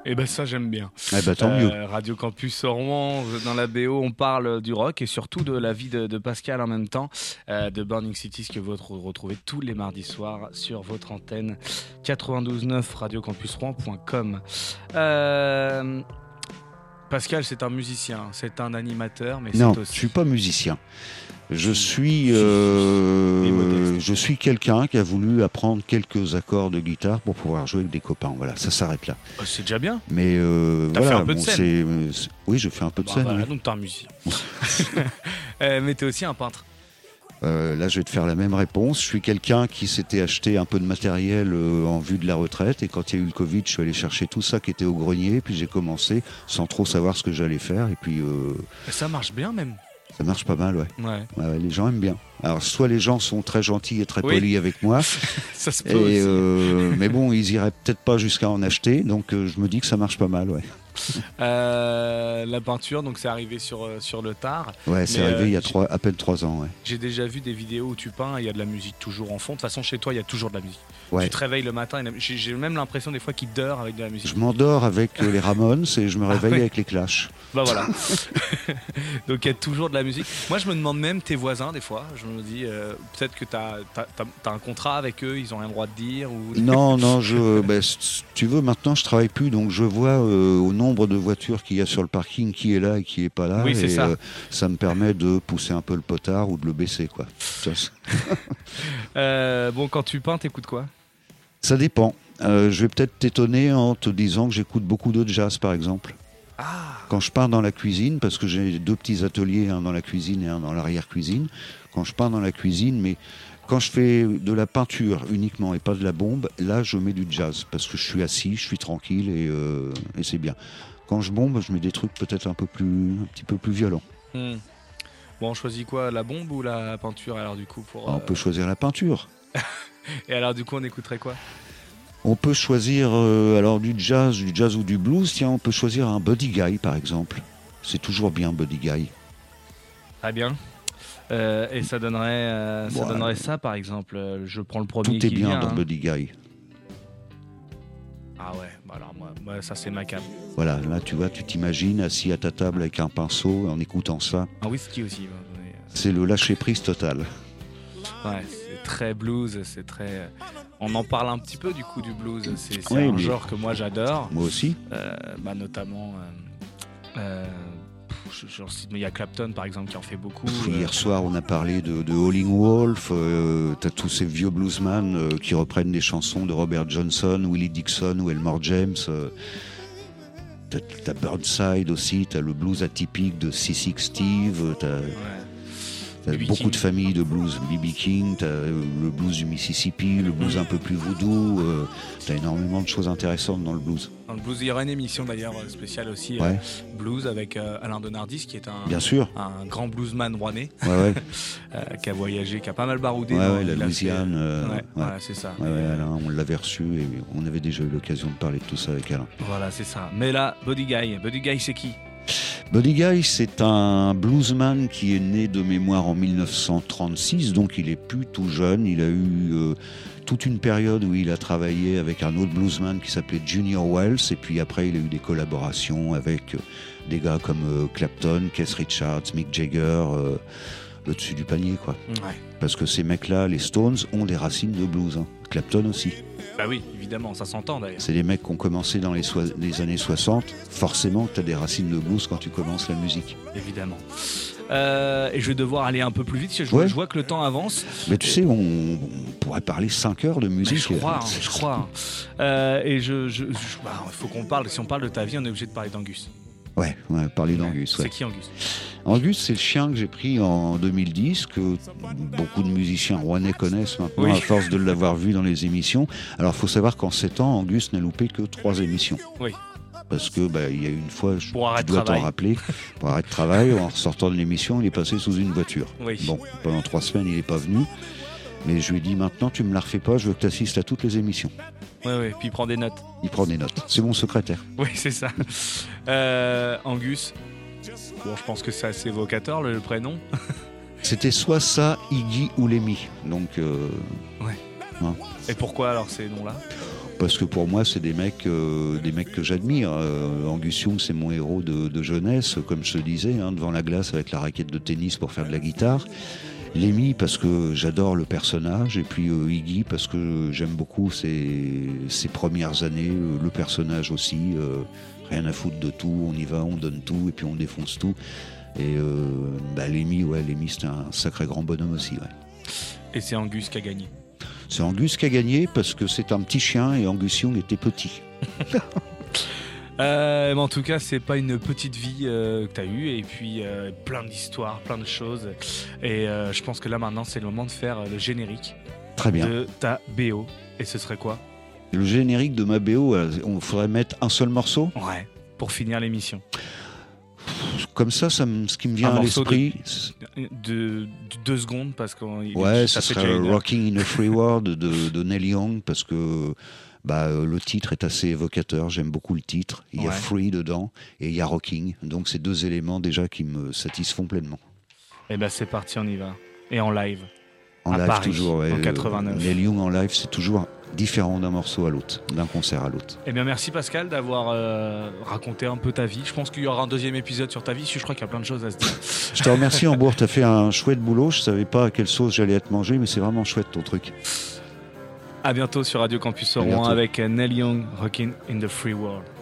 Et ben ça j'aime bien. Eh ben, tant mieux. Euh, Radio Campus Rouen, dans la BO, on parle du rock et surtout de la vie de, de Pascal en même temps, euh, de Burning Cities que vous re- retrouvez tous les mardis soirs sur votre antenne 92.9 radiocampusrouen.com. Euh, Pascal, c'est un musicien, c'est un animateur, mais Non, c'est je aussi. suis pas musicien. Je suis, euh, je suis quelqu'un qui a voulu apprendre quelques accords de guitare pour pouvoir jouer avec des copains. Voilà, ça s'arrête là. Oh, c'est déjà bien. Mais euh, T'as fait voilà, un peu de scène. euh, oui, je fais un peu de Bah, scène. voilà, oui. donc t'es un musicien. Mais t'es aussi un peintre. Euh, là, je vais te faire la même réponse. Je suis quelqu'un qui s'était acheté un peu de matériel euh, en vue de la retraite. Et quand il y a eu le Covid, je suis allé chercher tout ça qui était au grenier. Puis j'ai commencé sans trop savoir ce que j'allais faire. Et puis euh, Ça marche bien même. ça marche pas mal, ouais. Ouais. Ouais, les gens aiment bien. Alors, soit les gens sont très gentils et très Oui. polis avec moi. Ça se peut Et aussi. euh, mais bon, ils iraient peut-être pas jusqu'à en acheter. Donc je me dis que ça marche pas mal, ouais. Euh, la peinture, donc c'est arrivé sur, euh, sur le tard. Ouais, c'est Mais, arrivé euh, il y a trois, à peine trois ans, ouais. J'ai déjà vu des vidéos où tu peins et il y a de la musique toujours en fond. De toute façon, chez toi, il y a toujours de la musique. Ouais. Tu te réveilles le matin, j'ai même l'impression des fois qu'il dort avec de la musique. Je m'endors avec euh, les Ramones et je me réveille Ah ouais. avec les Clash. Bah voilà. donc il y a toujours de la musique. Moi, je me demande même tes voisins des fois. Je me dis euh, peut-être que tu as, un contrat avec eux, ils ont rien droit de dire. Ou... Non, non, je, ben, si tu veux, maintenant je travaille plus, donc je vois euh, au nombre de voitures qu'il y a sur le parking qui est là et qui est pas là. Oui, c'est et ça. euh, ça me permet de pousser un peu le potard ou de le baisser, quoi. Euh, bon, quand tu peins, t'écoutes quoi? Ça dépend. Euh, je vais peut-être t'étonner en te disant que j'écoute beaucoup de jazz, par exemple. Ah Quand je pars dans la cuisine, parce que j'ai deux petits ateliers, un dans la cuisine et un dans l'arrière-cuisine, quand je pars dans la cuisine, mais quand je fais de la peinture uniquement et pas de la bombe, là je mets du jazz, parce que je suis assis, je suis tranquille et, euh, et c'est bien. Quand je bombe, je mets des trucs peut-être un peu plus, un petit peu plus violents. Hmm. Bon, on choisit quoi La bombe ou la peinture alors du coup pour, On euh, peut choisir la peinture. Et alors du coup, on écouterait quoi? On peut choisir euh, alors du jazz, du jazz ou du blues. Tiens, on peut choisir un Buddy Guy par exemple. C'est toujours bien Buddy Guy. Très bien. Euh, et ça donnerait, euh, ça donnerait ça par exemple. euh, Je prends le premier Tout est qui bien vient, dans hein. Buddy Guy. Ah ouais, bah alors moi, moi, ça c'est ma cam. Voilà, là tu vois, tu t'imagines assis à ta table avec un pinceau en écoutant ça. Un whisky aussi. ouais, ouais. C'est le lâcher prise total. Ouais, c'est très blues, c'est très. On en parle un petit peu du coup du blues. C'est Oui, un genre que moi j'adore, Moi aussi. Euh, bah, notamment. euh, j'en cite- mais il y a Clapton par exemple qui en fait beaucoup. euh, Hier soir, on a parlé de, de Howling Wolf. euh, T'as tous ces vieux bluesman euh, qui reprennent des chansons de Robert Johnson, Willie Dixon ou Elmore James. euh. T'as t'as Burnside aussi. T'as le blues atypique de C6 Steve. T'as ouais. T'as beaucoup de familles de blues. B.B. King. T'as euh, le blues du Mississippi, le blues un peu plus voodoo. euh, T'as énormément de choses intéressantes dans le blues. Dans le blues, il y aura une émission d'ailleurs euh, spéciale aussi, euh, blues avec euh, Alain Donardis qui est un, bien sûr. un grand bluesman rouennais Ouais, ouais. qui a voyagé, qui a pas mal baroudé. Ouais, la Louisiane. voilà, c'est ça. Alain, on l'avait reçu et on avait déjà eu l'occasion de parler de tout ça avec Alain. Voilà, c'est ça. Mais là, Buddy Guy, Buddy Guy, c'est qui? Buddy Guy, c'est un bluesman qui est né de mémoire en 1936, donc il est plus tout jeune. Il a eu euh, toute une période où il a travaillé avec un autre bluesman qui s'appelait Junior Wells, et puis après il a eu des collaborations avec euh, des gars comme euh, Clapton, Keith Richards, Mick Jagger, le dessus du panier, quoi. Parce que ces mecs-là, les Stones, ont des racines de blues. hein. Clapton aussi. Bah oui, évidemment, ça s'entend d'ailleurs. C'est des mecs qui ont commencé dans les, années 60. Forcément, tu as des racines de blues quand tu commences la musique. Évidemment. Euh, et je vais devoir aller un peu plus vite, parce que je, vois, Ouais. je vois que le temps avance. Mais tu sais, on, on pourrait parler 5 heures de Mais musique. je crois, hein, je crois. hein. Euh, et je, je- je- bah, faut qu'on parle. Si on parle de ta vie, on est obligé de parler d'Angus. Ouais, ouais, parler d'Angus. C'est Ouais. qui Angus? Angus, c'est le chien que j'ai pris en 2010, que beaucoup de musiciens rouennais connaissent maintenant Oui. à force de l'avoir vu dans les émissions. Alors, il faut savoir qu'en 7 ans, Angus n'a loupé que 3 émissions. Oui. Parce que bah, il y a une fois, je, Pour dois t'en rappeler, pour arrêt de travail, en sortant de l'émission, il est passé sous une voiture. Oui. Bon, pendant trois semaines, il n'est pas venu. Mais je lui ai dit maintenant, tu me la refais pas, je veux que tu assistes à toutes les émissions. Oui, oui. Puis il prend des notes. Il prend des notes. C'est mon secrétaire. Oui, c'est ça. Euh, Angus. Bon, je pense que c'est assez évocateur le, le prénom. C'était soit ça, Iggy ou Lemmy. Donc, euh, Et pourquoi alors ces noms-là? Parce que pour moi, c'est des mecs, euh, des mecs que j'admire. Euh, Angus Young, c'est mon héros de, de jeunesse, comme je te disais, hein, devant la glace avec la raquette de tennis pour faire de la guitare. Lemmy parce que j'adore le personnage et puis euh, Iggy parce que j'aime beaucoup ses, ses premières années, euh, le personnage aussi. euh, rien à foutre de tout, on y va, on donne tout et puis on défonce tout. Et bah, Lemmy, ouais, Lemmy c'était un sacré grand bonhomme aussi. Ouais. Et c'est Angus qui a gagné. C'est Angus qui a gagné parce que c'est un petit chien et Angus Young était petit. Euh, mais en tout cas, c'est pas une petite vie euh, que tu as eue, et puis euh, plein d'histoires, plein de choses. Et je pense que là maintenant, c'est le moment de faire le générique Très bien. de ta BO. Et ce serait quoi? Le générique de ma BO, on faudrait mettre un seul morceau? Ouais. Pour finir l'émission. Comme ça, ce qui me Un vient à de- l'esprit, c'est- De, de deux secondes, parce que ouais, ça serait. Rocking in a Free World de, de Neil Young parce que bah, euh, le titre est assez évocateur. J'aime beaucoup le titre. Il y a Ouais. Free dedans et il y a Rocking. Donc, c'est deux éléments déjà qui me satisfont pleinement. Et ben c'est parti, on y va. Et en live. En À live, Paris, toujours. en euh, 89. Neil Young en live, c'est toujours différent d'un morceau à l'autre, d'un concert à l'autre. Eh bien, merci Pascal d'avoir euh, raconté un peu ta vie. Je pense qu'il y aura un deuxième épisode sur ta vie, je crois qu'il y a plein de choses à se dire. Je te remercie, Hambourg. Tu as fait un chouette boulot. Je savais pas à quelle sauce j'allais être mangé, mais c'est vraiment chouette ton truc. À bientôt sur Radio Campus Rouen avec Neil Young, Rockin' in the Free World.